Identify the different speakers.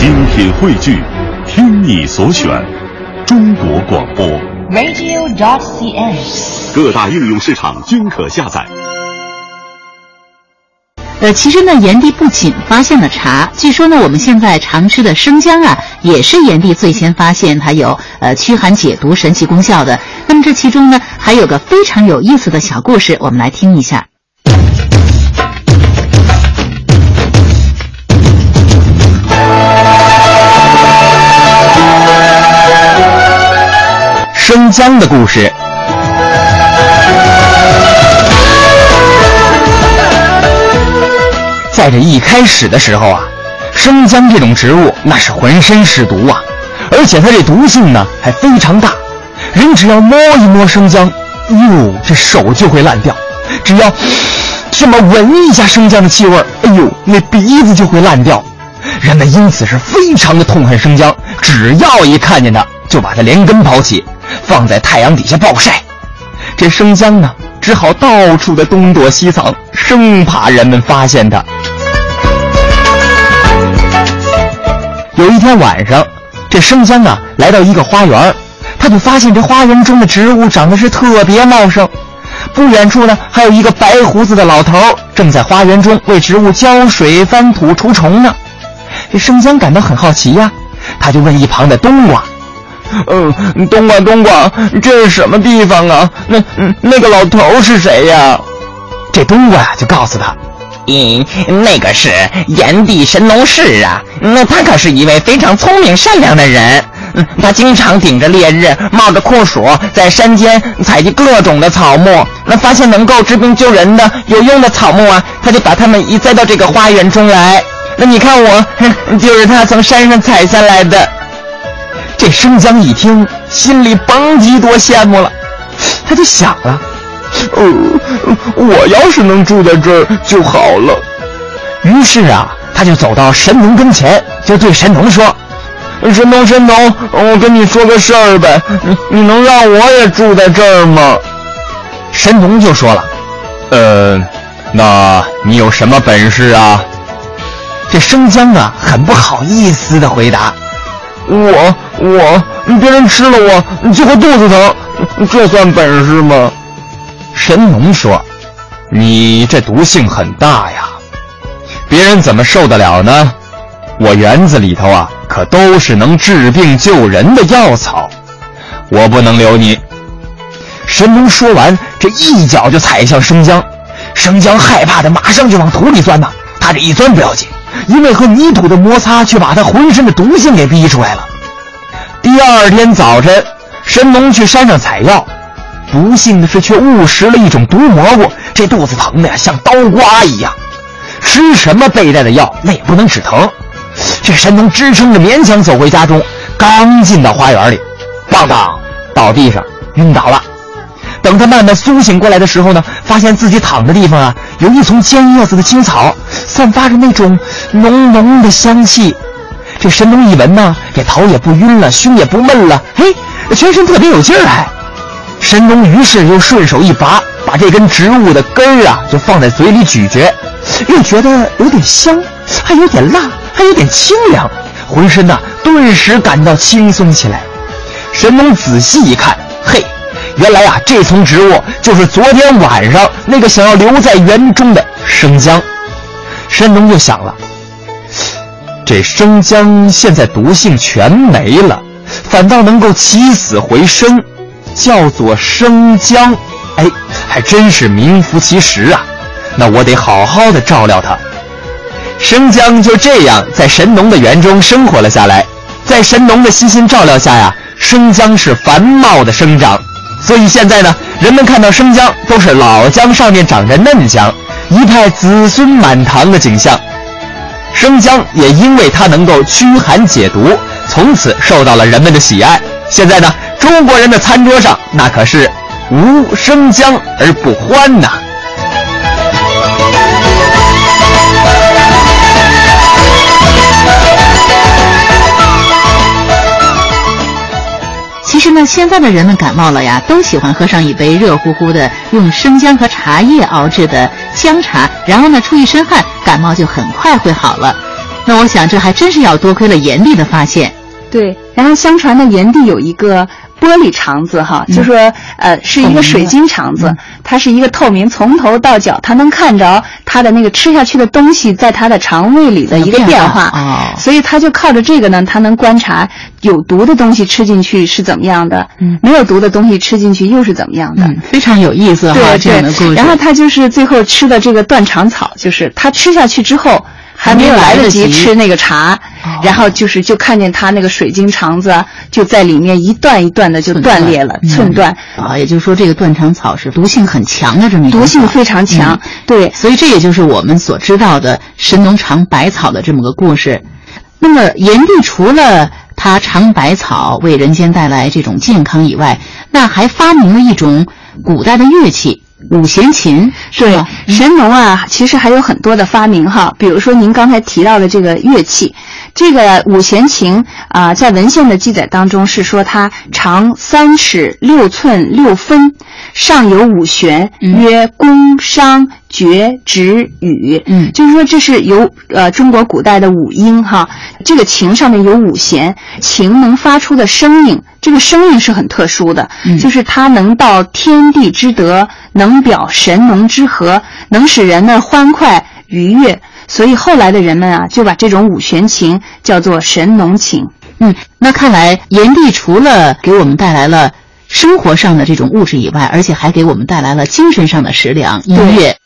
Speaker 1: 精品汇聚，听你所选，中国广播。
Speaker 2: radio.dot.cn，。
Speaker 1: 各大应用市场均可下载。
Speaker 3: 呃，其实呢，炎帝不仅发现了茶，据说呢，我们现在常吃的生姜啊，也是炎帝最先发现它有呃驱寒解毒神奇功效的。那么这其中呢，还有个非常有意思的小故事，我们来听一下。
Speaker 4: 生姜的故事。在这一开始的时候啊，生姜这种植物那是浑身是毒啊，而且它这毒性呢还非常大，人只要摸一摸生姜，哟，这手就会烂掉；只要这么闻一下生姜的气味，哎呦，那鼻子就会烂掉。人们因此是非常的痛恨生姜，只要一看见它，就把它连根刨起，放在太阳底下暴晒。这生姜呢，只好到处的东躲西藏，生怕人们发现它。有一天晚上，这生姜啊来到一个花园，他就发现这花园中的植物长得是特别茂盛。不远处呢，还有一个白胡子的老头正在花园中为植物浇水、翻土、除虫呢。这生姜感到很好奇呀，他就问一旁的冬瓜：“嗯，冬瓜，冬瓜，这是什么地方啊？那那个老头是谁呀？”这冬瓜呀就告诉他。
Speaker 5: 嗯，那个是炎帝神农氏啊，那他可是一位非常聪明善良的人。嗯，他经常顶着烈日，冒着酷暑，在山间采集各种的草木。那发现能够治病救人的有用的草木啊，他就把它们移栽到这个花园中来。那你看我，就是他从山上采下来的。
Speaker 4: 这生姜一听，心里甭提多羡慕了，他就想了。呃，我要是能住在这儿就好了。于是啊，他就走到神农跟前，就对神农说：“神农，神农，我跟你说个事儿呗，你你能让我也住在这儿吗？”神农就说了：“呃，那你有什么本事啊？”这生姜啊，很不好意思的回答：“我我别人吃了我就会肚子疼，这算本事吗？”神农说：“你这毒性很大呀，别人怎么受得了呢？我园子里头啊，可都是能治病救人的药草，我不能留你。”神农说完，这一脚就踩向生姜，生姜害怕的马上就往土里钻呐。他这一钻不要紧，因为和泥土的摩擦却把他浑身的毒性给逼出来了。第二天早晨，神农去山上采药。不幸的是，却误食了一种毒蘑菇，这肚子疼的呀，像刀刮一样。吃什么备带的药，那也不能止疼。这神农支撑着勉强走回家中，刚进到花园里，棒当倒地上晕倒了。等他慢慢苏醒过来的时候呢，发现自己躺的地方啊，有一丛尖叶子的青草，散发着那种浓浓的香气。这神农一闻呢，这头也不晕了，胸也不闷了，嘿，全身特别有劲儿还。神农于是又顺手一拔，把这根植物的根儿啊，就放在嘴里咀嚼，又觉得有点香，还有点辣，还有点清凉，浑身呐顿时感到轻松起来。神农仔细一看，原来啊这丛植物就是昨天晚上那个想要留在园中的生姜。神农就想了，这生姜现在毒性全没了，反倒能够起死回生。叫做生姜，哎，还真是名副其实啊！那我得好好的照料它。生姜就这样在神农的园中生活了下来，在神农的悉心照料下呀，生姜是繁茂的生长。所以现在呢，人们看到生姜都是老姜上面长着嫩姜，一派子孙满堂的景象。生姜也因为它能够驱寒解毒，从此受到了人们的喜爱。现在呢。中国人的餐桌上那可是无生姜而不欢呐。
Speaker 3: 其实呢，现在的人们感冒了呀，都喜欢喝上一杯热乎乎的用生姜和茶叶熬制的姜茶，然后呢出一身汗，感冒就很快会好了。那我想这还真是要多亏了严厉的发现。
Speaker 6: 对，然后相传呢，炎帝有一个玻璃肠子哈，就说呃是一个水晶肠子，它是一个透明，从头到脚它能看着它的那个吃下去的东西在它的肠胃里的一个变化，
Speaker 3: 哦
Speaker 6: 所以它就靠着这个呢，它能观察有毒的东西吃进去是怎么样的，
Speaker 3: 嗯
Speaker 6: 没有毒的东西吃进去又是怎么样的。
Speaker 3: 嗯，非常有意思哈，
Speaker 6: 对
Speaker 3: 这样的故事。
Speaker 6: 对，然后他就是最后吃的这个断肠草，就是他吃下去之后还没有来得及吃那个茶，然后就是就看见他那个水晶肠子啊就在里面一段一段的就断裂了，寸断，
Speaker 3: 啊，也就是说这个断肠草是毒性很强的这么一种
Speaker 6: 毒性非常强。
Speaker 3: 嗯。
Speaker 6: 对，
Speaker 3: 所以这也就是我们所知道的神农尝百草的这么个故事。那么炎帝除了他尝百草为人间带来这种健康以外，那还发明了一种古代的乐器五弦琴，是
Speaker 6: 对？，神农啊，其实还有很多的发明哈，比如说您刚才提到的这个乐器，这个五弦琴啊、在文献的记载当中是说它长三尺六寸六分，上有五弦，
Speaker 3: 嗯
Speaker 6: 曰宫商角徵羽，
Speaker 3: 嗯
Speaker 6: 就是说这是由呃中国古代的五音哈，这个琴上面有五弦，琴能发出的声音，这个声音是很特殊的，
Speaker 3: 嗯
Speaker 6: 就是它能到天地之德，能表神农之和，能使人呢欢快愉悦。所以后来的人们啊，就把这种五弦琴叫做神农琴。
Speaker 3: 嗯，那看来炎帝除了给我们带来了生活上的这种物质以外，而且还给我们带来了精神上的食粮、音乐。